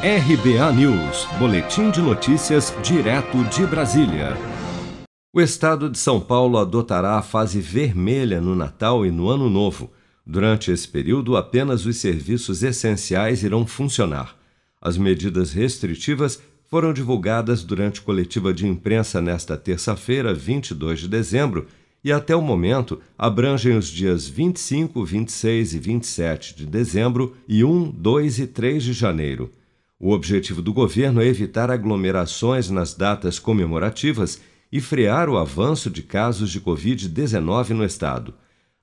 RBA News, Boletim de Notícias, direto de Brasília. O estado de São Paulo adotará a fase vermelha no Natal e no Ano Novo. Durante esse período, apenas os serviços essenciais irão funcionar. As medidas restritivas foram divulgadas durante coletiva de imprensa nesta terça-feira, 22 de dezembro, e até o momento abrangem os dias 25, 26 e 27 de dezembro e 1, 2 e 3 de janeiro. O objetivo do governo é evitar aglomerações nas datas comemorativas e frear o avanço de casos de Covid-19 no estado.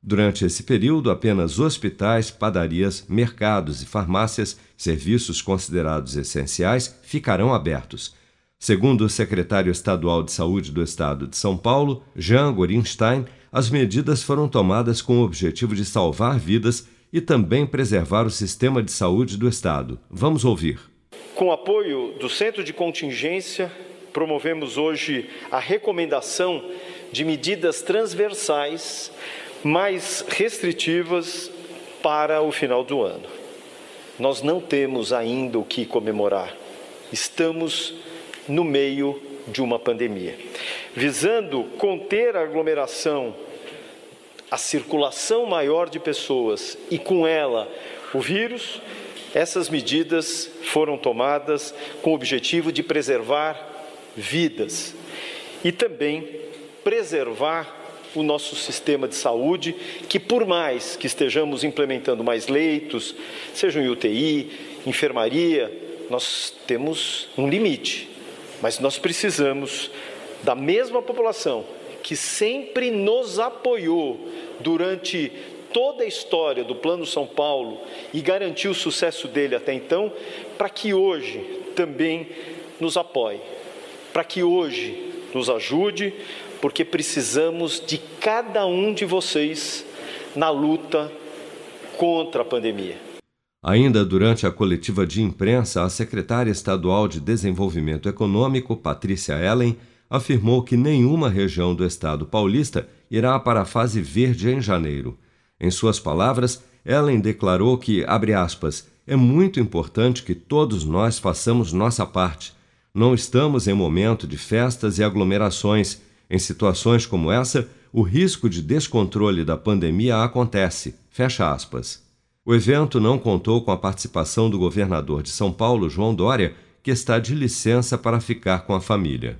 Durante esse período, apenas hospitais, padarias, mercados e farmácias, serviços considerados essenciais, ficarão abertos. Segundo o secretário estadual de Saúde do Estado de São Paulo, Jean Gorinstein, as medidas foram tomadas com o objetivo de salvar vidas e também preservar o sistema de saúde do Estado. Vamos ouvir. Com apoio do Centro de Contingência, promovemos hoje a recomendação de medidas transversais mais restritivas para o final do ano. Nós não temos ainda o que comemorar. Estamos no meio de uma pandemia. Visando conter a aglomeração, a circulação maior de pessoas e com ela o vírus, essas medidas foram tomadas com o objetivo de preservar vidas e também preservar o nosso sistema de saúde, que por mais que estejamos implementando mais leitos, sejam em UTI, enfermaria, nós temos um limite. Mas nós precisamos da mesma população que sempre nos apoiou durante toda a história do Plano São Paulo e garantiu o sucesso dele até então, para que hoje também nos apoie, para que hoje nos ajude, porque precisamos de cada um de vocês na luta contra a pandemia. Ainda durante a coletiva de imprensa, a secretária estadual de Desenvolvimento Econômico, Patrícia Ellen, afirmou que nenhuma região do estado paulista irá para a fase verde em janeiro. Em suas palavras, Ellen declarou que, abre aspas, é muito importante que todos nós façamos nossa parte. Não estamos em momento de festas e aglomerações. Em situações como essa, o risco de descontrole da pandemia acontece. Fecha aspas. O evento não contou com a participação do governador de São Paulo, João Dória, que está de licença para ficar com a família.